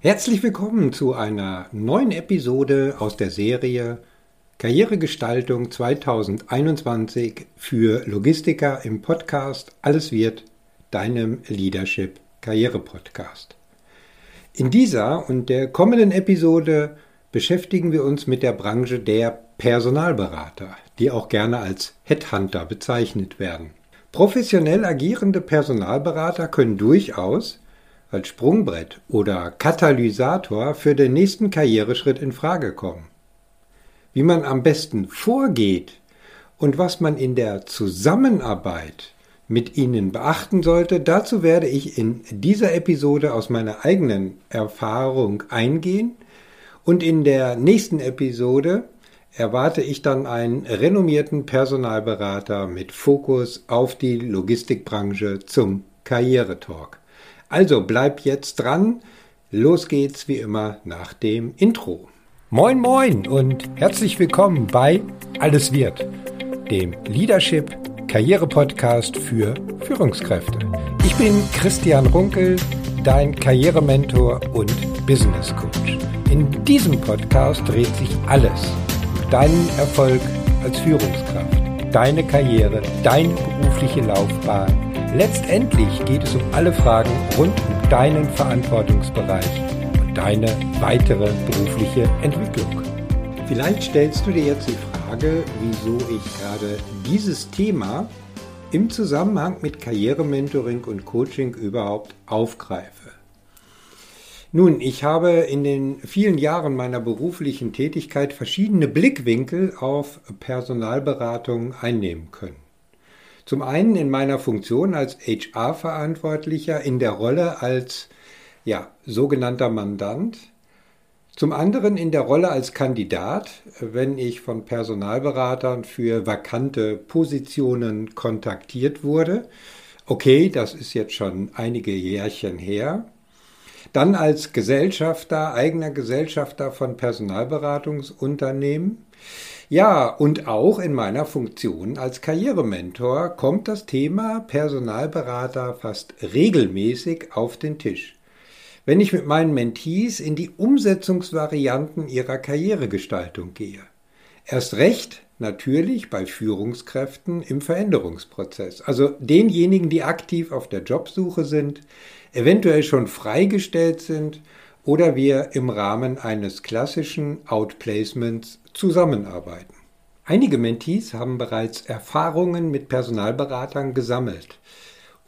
Herzlich willkommen zu einer neuen Episode aus der Serie Karrieregestaltung 2021 für Logistiker im Podcast Alles wird, deinem Leadership Karriere Podcast. In dieser und der kommenden Episode beschäftigen wir uns mit der Branche der Personalberater, die auch gerne als Headhunter bezeichnet werden. Professionell agierende Personalberater können durchaus als Sprungbrett oder Katalysator für den nächsten Karriereschritt in Frage kommen. Wie man am besten vorgeht und was man in der Zusammenarbeit mit ihnen beachten sollte, dazu werde ich in dieser Episode aus meiner eigenen Erfahrung eingehen und in der nächsten Episode erwarte ich dann einen renommierten Personalberater mit Fokus auf die Logistikbranche zum Karrieretalk. Also bleib jetzt dran. Los geht's wie immer nach dem Intro. Moin moin und herzlich willkommen bei Alles wird, dem Leadership Karriere Podcast für Führungskräfte. Ich bin Christian Runkel, dein Karrierementor und Business Coach. In diesem Podcast dreht sich alles um deinen Erfolg als Führungskraft, deine Karriere, deine berufliche Laufbahn Letztendlich geht es um alle Fragen rund um deinen Verantwortungsbereich und deine weitere berufliche Entwicklung. Vielleicht stellst du dir jetzt die Frage, wieso ich gerade dieses Thema im Zusammenhang mit Karrierementoring und Coaching überhaupt aufgreife. Nun, ich habe in den vielen Jahren meiner beruflichen Tätigkeit verschiedene Blickwinkel auf Personalberatung einnehmen können. Zum einen in meiner Funktion als HR-Verantwortlicher in der Rolle als ja, sogenannter Mandant. Zum anderen in der Rolle als Kandidat, wenn ich von Personalberatern für vakante Positionen kontaktiert wurde. Okay, das ist jetzt schon einige Jährchen her. Dann als Gesellschafter, eigener Gesellschafter von Personalberatungsunternehmen. Ja, und auch in meiner Funktion als Karrierementor kommt das Thema Personalberater fast regelmäßig auf den Tisch. Wenn ich mit meinen Mentees in die Umsetzungsvarianten ihrer Karrieregestaltung gehe. Erst recht natürlich bei Führungskräften im Veränderungsprozess, also denjenigen, die aktiv auf der Jobsuche sind, eventuell schon freigestellt sind oder wir im Rahmen eines klassischen Outplacements zusammenarbeiten. Einige Mentees haben bereits Erfahrungen mit Personalberatern gesammelt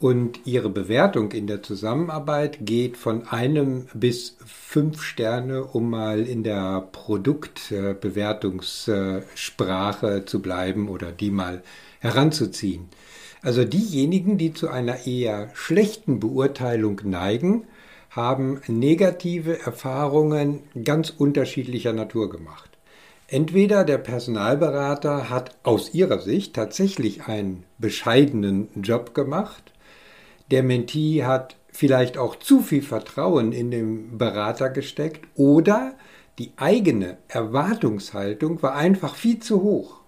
und ihre Bewertung in der Zusammenarbeit geht von einem bis fünf Sterne, um mal in der Produktbewertungssprache zu bleiben oder die mal heranzuziehen. Also diejenigen, die zu einer eher schlechten Beurteilung neigen, haben negative Erfahrungen ganz unterschiedlicher Natur gemacht. Entweder der Personalberater hat aus ihrer Sicht tatsächlich einen bescheidenen Job gemacht, der Mentee hat vielleicht auch zu viel Vertrauen in den Berater gesteckt oder die eigene Erwartungshaltung war einfach viel zu hoch.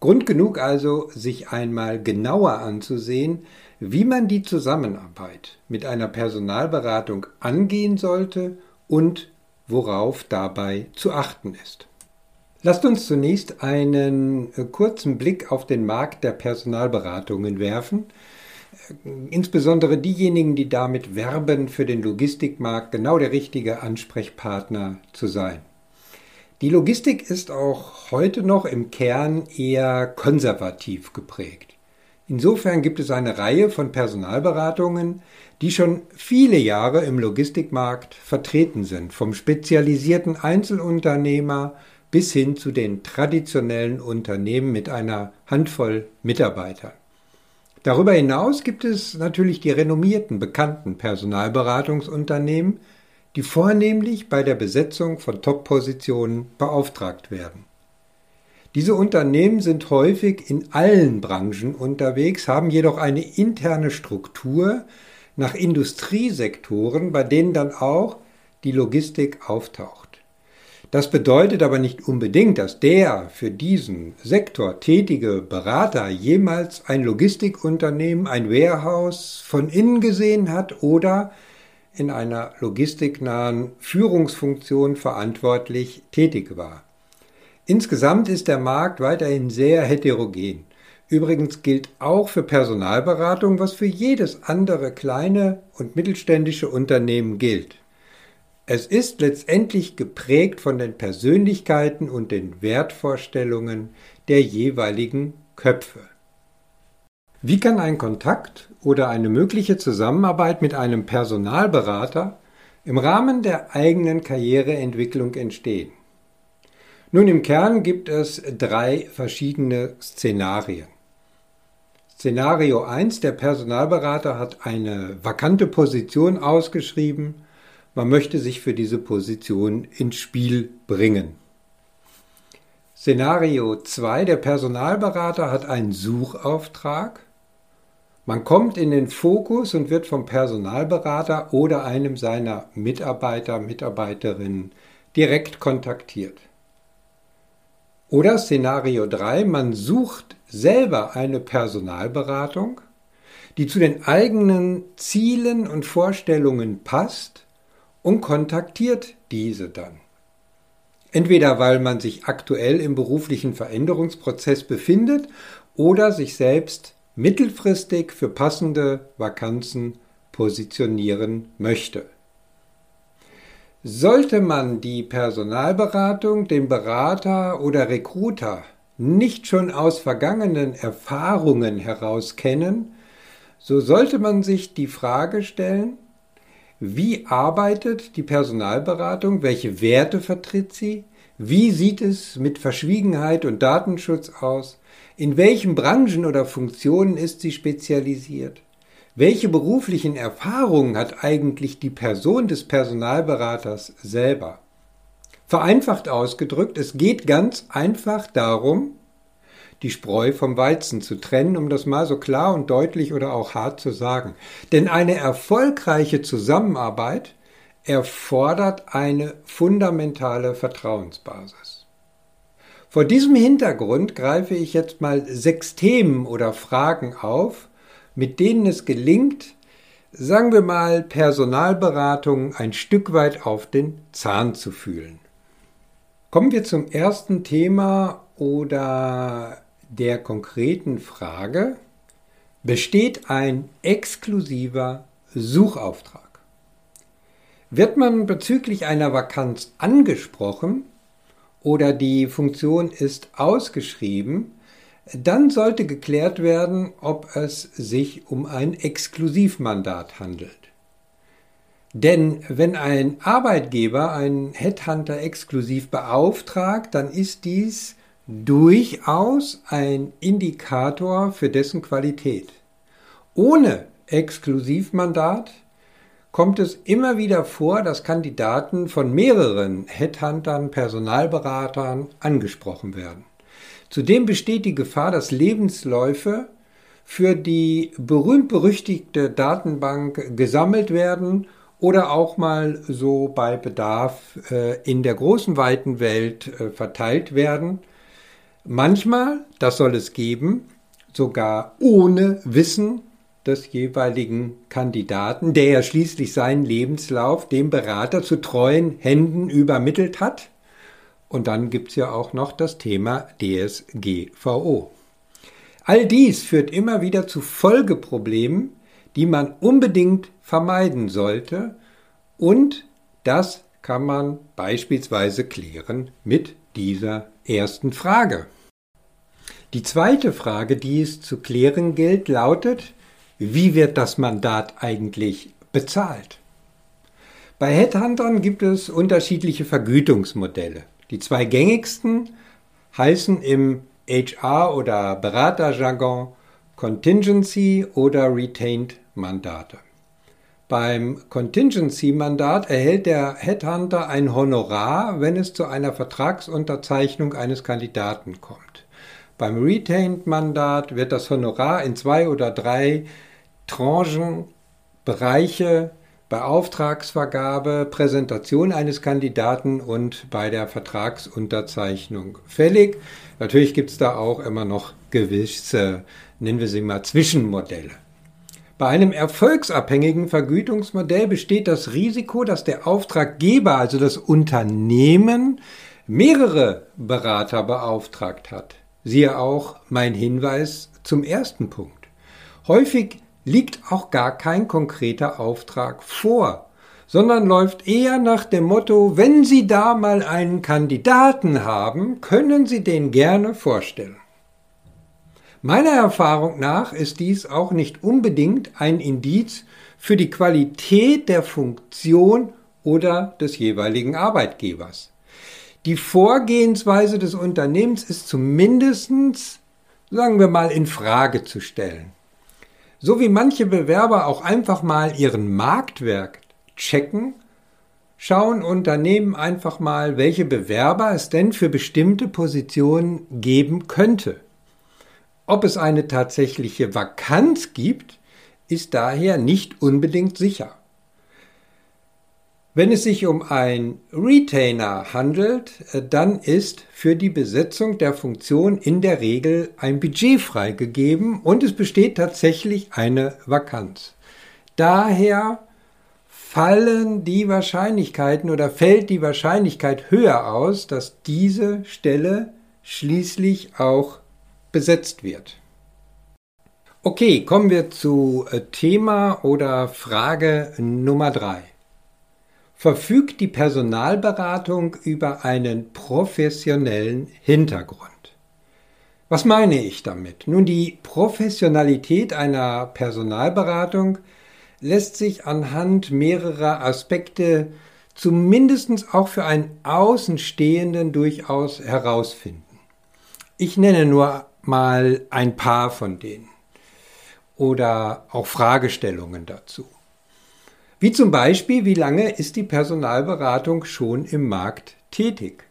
Grund genug also, sich einmal genauer anzusehen, wie man die Zusammenarbeit mit einer Personalberatung angehen sollte und worauf dabei zu achten ist. Lasst uns zunächst einen äh, kurzen Blick auf den Markt der Personalberatungen werfen. Insbesondere diejenigen, die damit werben, für den Logistikmarkt genau der richtige Ansprechpartner zu sein. Die Logistik ist auch heute noch im Kern eher konservativ geprägt. Insofern gibt es eine Reihe von Personalberatungen, die schon viele Jahre im Logistikmarkt vertreten sind, vom spezialisierten Einzelunternehmer bis hin zu den traditionellen Unternehmen mit einer Handvoll Mitarbeitern. Darüber hinaus gibt es natürlich die renommierten, bekannten Personalberatungsunternehmen, die vornehmlich bei der Besetzung von Top-Positionen beauftragt werden. Diese Unternehmen sind häufig in allen Branchen unterwegs, haben jedoch eine interne Struktur nach Industriesektoren, bei denen dann auch die Logistik auftaucht. Das bedeutet aber nicht unbedingt, dass der für diesen Sektor tätige Berater jemals ein Logistikunternehmen, ein Warehouse von innen gesehen hat oder in einer logistiknahen Führungsfunktion verantwortlich tätig war. Insgesamt ist der Markt weiterhin sehr heterogen. Übrigens gilt auch für Personalberatung, was für jedes andere kleine und mittelständische Unternehmen gilt. Es ist letztendlich geprägt von den Persönlichkeiten und den Wertvorstellungen der jeweiligen Köpfe. Wie kann ein Kontakt oder eine mögliche Zusammenarbeit mit einem Personalberater im Rahmen der eigenen Karriereentwicklung entstehen? Nun, im Kern gibt es drei verschiedene Szenarien. Szenario 1, der Personalberater hat eine vakante Position ausgeschrieben, man möchte sich für diese Position ins Spiel bringen. Szenario 2, der Personalberater hat einen Suchauftrag, man kommt in den Fokus und wird vom Personalberater oder einem seiner Mitarbeiter, Mitarbeiterinnen direkt kontaktiert. Oder Szenario 3, man sucht selber eine Personalberatung, die zu den eigenen Zielen und Vorstellungen passt und kontaktiert diese dann. Entweder weil man sich aktuell im beruflichen Veränderungsprozess befindet oder sich selbst mittelfristig für passende Vakanzen positionieren möchte. Sollte man die Personalberatung, den Berater oder Recruiter nicht schon aus vergangenen Erfahrungen heraus kennen, so sollte man sich die Frage stellen, wie arbeitet die Personalberatung, welche Werte vertritt sie, wie sieht es mit Verschwiegenheit und Datenschutz aus, in welchen Branchen oder Funktionen ist sie spezialisiert? Welche beruflichen Erfahrungen hat eigentlich die Person des Personalberaters selber? Vereinfacht ausgedrückt, es geht ganz einfach darum, die Spreu vom Weizen zu trennen, um das mal so klar und deutlich oder auch hart zu sagen. Denn eine erfolgreiche Zusammenarbeit erfordert eine fundamentale Vertrauensbasis. Vor diesem Hintergrund greife ich jetzt mal sechs Themen oder Fragen auf, mit denen es gelingt, sagen wir mal, Personalberatung ein Stück weit auf den Zahn zu fühlen. Kommen wir zum ersten Thema oder der konkreten Frage. Besteht ein exklusiver Suchauftrag? Wird man bezüglich einer Vakanz angesprochen, oder die Funktion ist ausgeschrieben, dann sollte geklärt werden, ob es sich um ein Exklusivmandat handelt. Denn wenn ein Arbeitgeber einen Headhunter exklusiv beauftragt, dann ist dies durchaus ein Indikator für dessen Qualität. Ohne Exklusivmandat kommt es immer wieder vor, dass Kandidaten von mehreren Headhuntern, Personalberatern angesprochen werden. Zudem besteht die Gefahr, dass Lebensläufe für die berühmt-berüchtigte Datenbank gesammelt werden oder auch mal so bei Bedarf äh, in der großen weiten Welt äh, verteilt werden. Manchmal, das soll es geben, sogar ohne Wissen des jeweiligen Kandidaten, der ja schließlich seinen Lebenslauf dem Berater zu treuen Händen übermittelt hat. Und dann gibt es ja auch noch das Thema DSGVO. All dies führt immer wieder zu Folgeproblemen, die man unbedingt vermeiden sollte. Und das kann man beispielsweise klären mit dieser ersten Frage. Die zweite Frage, die es zu klären gilt, lautet, wie wird das Mandat eigentlich bezahlt? Bei Headhuntern gibt es unterschiedliche Vergütungsmodelle. Die zwei gängigsten heißen im HR- oder Beraterjargon Contingency oder Retained Mandate. Beim Contingency-Mandat erhält der Headhunter ein Honorar, wenn es zu einer Vertragsunterzeichnung eines Kandidaten kommt. Beim Retained-Mandat wird das Honorar in zwei oder drei Tranchen, Bereiche bei Auftragsvergabe, Präsentation eines Kandidaten und bei der Vertragsunterzeichnung fällig. Natürlich gibt es da auch immer noch gewisse, nennen wir sie mal, Zwischenmodelle. Bei einem erfolgsabhängigen Vergütungsmodell besteht das Risiko, dass der Auftraggeber, also das Unternehmen, mehrere Berater beauftragt hat. Siehe auch mein Hinweis zum ersten Punkt. Häufig liegt auch gar kein konkreter Auftrag vor, sondern läuft eher nach dem Motto, wenn Sie da mal einen Kandidaten haben, können Sie den gerne vorstellen. Meiner Erfahrung nach ist dies auch nicht unbedingt ein Indiz für die Qualität der Funktion oder des jeweiligen Arbeitgebers. Die Vorgehensweise des Unternehmens ist zumindestens, sagen wir mal, in Frage zu stellen. So wie manche Bewerber auch einfach mal ihren Marktwert checken, schauen Unternehmen einfach mal, welche Bewerber es denn für bestimmte Positionen geben könnte. Ob es eine tatsächliche Vakanz gibt, ist daher nicht unbedingt sicher. Wenn es sich um ein Retainer handelt, äh, dann ist für die Besetzung der Funktion in der Regel ein Budget freigegeben und es besteht tatsächlich eine Vakanz. Daher fallen die Wahrscheinlichkeiten oder fällt die Wahrscheinlichkeit höher aus, dass diese Stelle schließlich auch besetzt wird. Okay, kommen wir zu äh, Thema oder Frage Nummer drei verfügt die Personalberatung über einen professionellen Hintergrund. Was meine ich damit? Nun, die Professionalität einer Personalberatung lässt sich anhand mehrerer Aspekte zumindest auch für einen Außenstehenden durchaus herausfinden. Ich nenne nur mal ein paar von denen oder auch Fragestellungen dazu. Wie zum Beispiel, wie lange ist die Personalberatung schon im Markt tätig?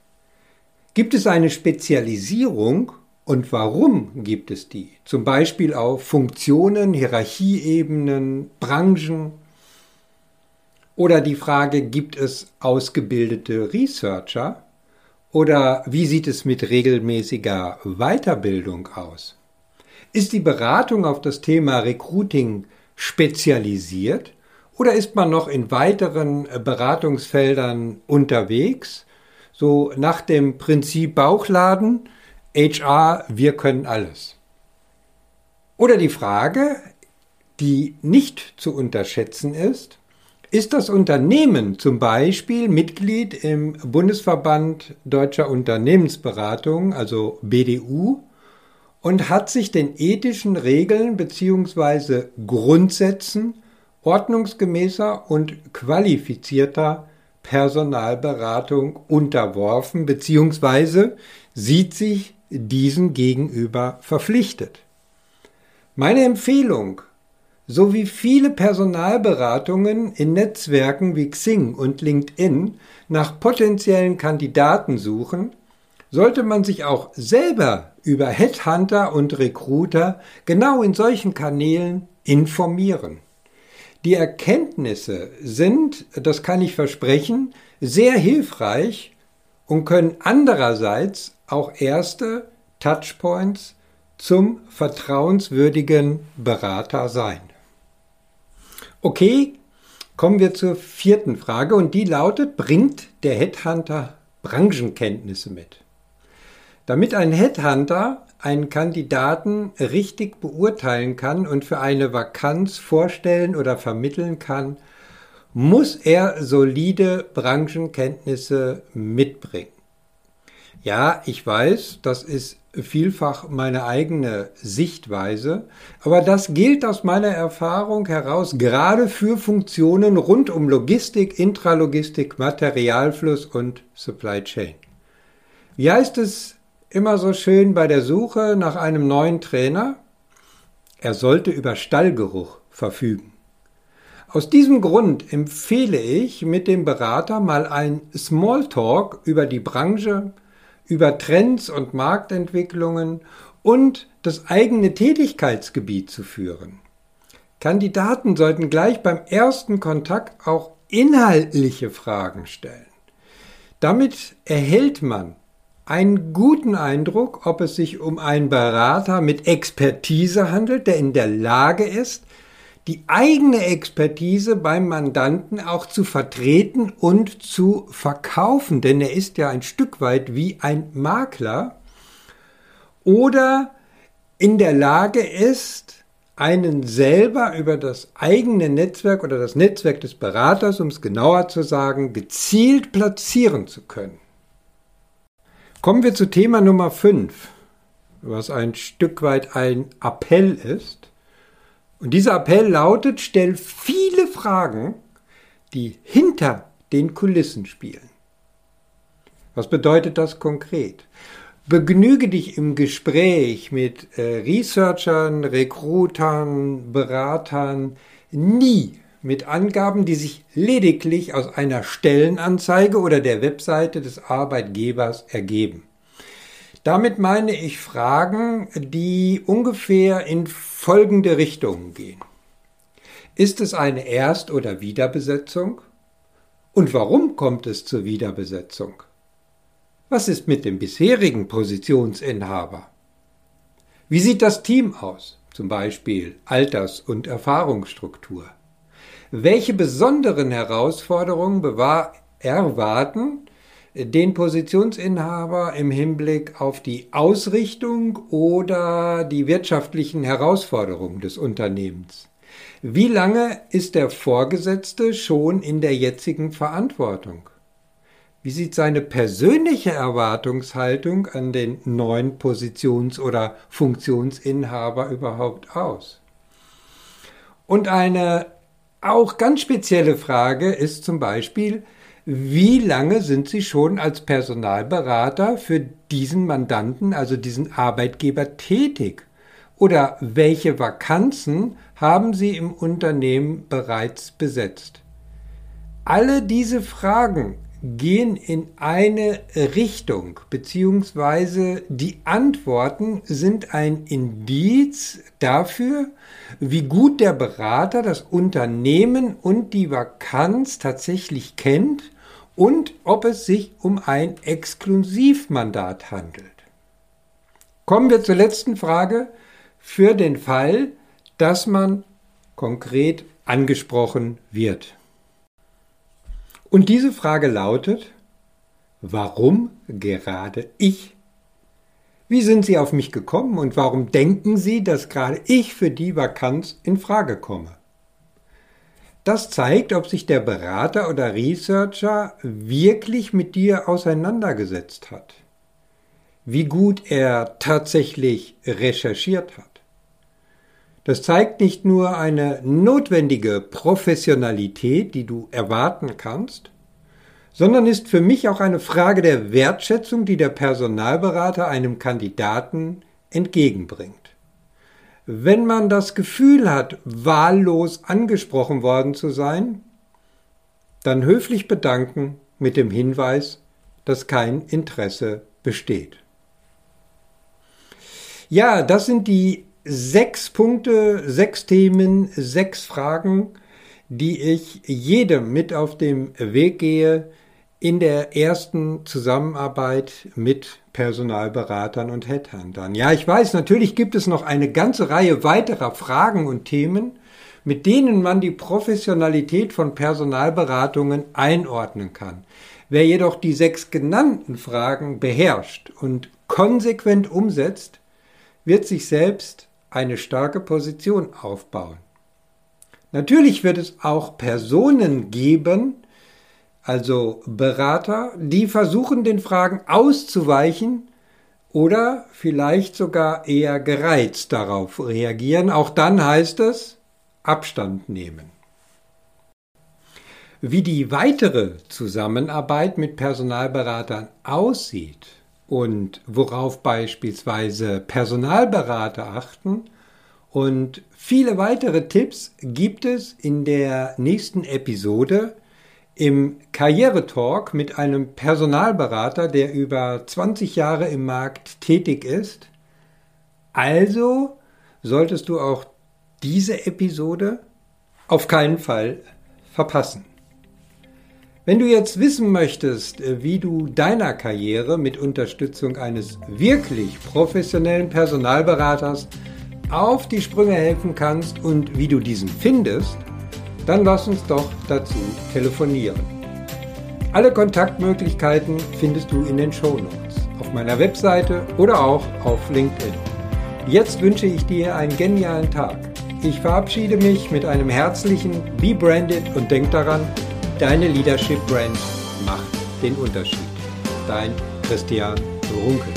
Gibt es eine Spezialisierung und warum gibt es die? Zum Beispiel auf Funktionen, Hierarchieebenen, Branchen? Oder die Frage, gibt es ausgebildete Researcher? Oder wie sieht es mit regelmäßiger Weiterbildung aus? Ist die Beratung auf das Thema Recruiting spezialisiert oder ist man noch in weiteren äh, Beratungsfeldern unterwegs? So nach dem Prinzip Bauchladen, HR, wir können alles. Oder die Frage, die nicht zu unterschätzen ist, ist das Unternehmen zum Beispiel Mitglied im Bundesverband Deutscher Unternehmensberatung, also BDU, und hat sich den ethischen Regeln bzw. Grundsätzen ordnungsgemäßer und qualifizierter Personalberatung unterworfen bzw. sieht sich diesen gegenüber verpflichtet. Meine Empfehlung, so wie viele Personalberatungen in Netzwerken wie Xing und LinkedIn nach potenziellen Kandidaten suchen, sollte man sich auch selber über Headhunter und Recruiter genau in solchen Kanälen informieren. Die Erkenntnisse sind, das kann ich versprechen, sehr hilfreich und können andererseits auch erste Touchpoints zum vertrauenswürdigen Berater sein. Okay, kommen wir zur vierten Frage und die lautet, bringt der Headhunter Branchenkenntnisse mit? Damit ein Headhunter einen Kandidaten richtig beurteilen kann und für eine Vakanz vorstellen oder vermitteln kann, muss er solide Branchenkenntnisse mitbringen. Ja, ich weiß, das ist vielfach meine eigene Sichtweise, aber das gilt aus meiner Erfahrung heraus gerade für Funktionen rund um Logistik, Intralogistik, Materialfluss und Supply Chain. Wie heißt es immer so schön bei der Suche nach einem neuen Trainer, er sollte über Stallgeruch verfügen. Aus diesem Grund empfehle ich mit dem Berater mal ein Smalltalk über die Branche, über Trends und Marktentwicklungen und das eigene Tätigkeitsgebiet zu führen. Kandidaten sollten gleich beim ersten Kontakt auch inhaltliche Fragen stellen. Damit erhält man einen guten Eindruck, ob es sich um einen Berater mit Expertise handelt, der in der Lage ist, die eigene Expertise beim Mandanten auch zu vertreten und zu verkaufen, denn er ist ja ein Stück weit wie ein Makler, oder in der Lage ist, einen selber über das eigene Netzwerk oder das Netzwerk des Beraters, um es genauer zu sagen, gezielt platzieren zu können. Kommen wir zu Thema Nummer 5, was ein Stück weit ein Appell ist. Und dieser Appell lautet, stell viele Fragen, die hinter den Kulissen spielen. Was bedeutet das konkret? Begnüge dich im Gespräch mit äh, Researchern, Recruitern, Beratern nie mit Angaben, die sich lediglich aus einer Stellenanzeige oder der Webseite des Arbeitgebers ergeben. Damit meine ich Fragen, die ungefähr in folgende Richtungen gehen. Ist es eine Erst- oder Wiederbesetzung? Und warum kommt es zur Wiederbesetzung? Was ist mit dem bisherigen Positionsinhaber? Wie sieht das Team aus, zum Beispiel Alters- und Erfahrungsstruktur? Welche besonderen Herausforderungen erwarten den Positionsinhaber im Hinblick auf die Ausrichtung oder die wirtschaftlichen Herausforderungen des Unternehmens? Wie lange ist der Vorgesetzte schon in der jetzigen Verantwortung? Wie sieht seine persönliche Erwartungshaltung an den neuen Positions- oder Funktionsinhaber überhaupt aus? Und eine auch ganz spezielle Frage ist zum Beispiel, wie lange sind Sie schon als Personalberater für diesen Mandanten, also diesen Arbeitgeber tätig? Oder welche Vakanzen haben Sie im Unternehmen bereits besetzt? Alle diese Fragen gehen in eine Richtung, beziehungsweise die Antworten sind ein Indiz dafür, wie gut der Berater das Unternehmen und die Vakanz tatsächlich kennt und ob es sich um ein Exklusivmandat handelt. Kommen wir zur letzten Frage für den Fall, dass man konkret angesprochen wird. Und diese Frage lautet, warum gerade ich? Wie sind Sie auf mich gekommen und warum denken Sie, dass gerade ich für die Vakanz in Frage komme? Das zeigt, ob sich der Berater oder Researcher wirklich mit dir auseinandergesetzt hat, wie gut er tatsächlich recherchiert hat. Das zeigt nicht nur eine notwendige Professionalität, die du erwarten kannst, sondern ist für mich auch eine Frage der Wertschätzung, die der Personalberater einem Kandidaten entgegenbringt. Wenn man das Gefühl hat, wahllos angesprochen worden zu sein, dann höflich bedanken mit dem Hinweis, dass kein Interesse besteht. Ja, das sind die sechs Punkte, sechs Themen, sechs Fragen, die ich jedem mit auf dem Weg gehe in der ersten Zusammenarbeit mit Personalberatern und Headhuntern. Ja, ich weiß, natürlich gibt es noch eine ganze Reihe weiterer Fragen und Themen, mit denen man die Professionalität von Personalberatungen einordnen kann. Wer jedoch die sechs genannten Fragen beherrscht und konsequent umsetzt, wird sich selbst eine starke Position aufbauen. Natürlich wird es auch Personen geben, also Berater, die versuchen, den Fragen auszuweichen oder vielleicht sogar eher gereizt darauf reagieren. Auch dann heißt es Abstand nehmen. Wie die weitere Zusammenarbeit mit Personalberatern aussieht und worauf beispielsweise Personalberater achten und viele weitere Tipps gibt es in der nächsten Episode im Karrieretalk mit einem Personalberater, der über 20 Jahre im Markt tätig ist. Also solltest du auch diese Episode auf keinen Fall verpassen. Wenn du jetzt wissen möchtest, wie du deiner Karriere mit Unterstützung eines wirklich professionellen Personalberaters auf die Sprünge helfen kannst und wie du diesen findest, dann lass uns doch dazu telefonieren. Alle Kontaktmöglichkeiten findest du in den Shownotes, auf meiner Webseite oder auch auf LinkedIn. Jetzt wünsche ich dir einen genialen Tag. Ich verabschiede mich mit einem herzlichen Be Branded und denk daran, deine Leadership Brand macht den Unterschied. Dein Christian Runkel.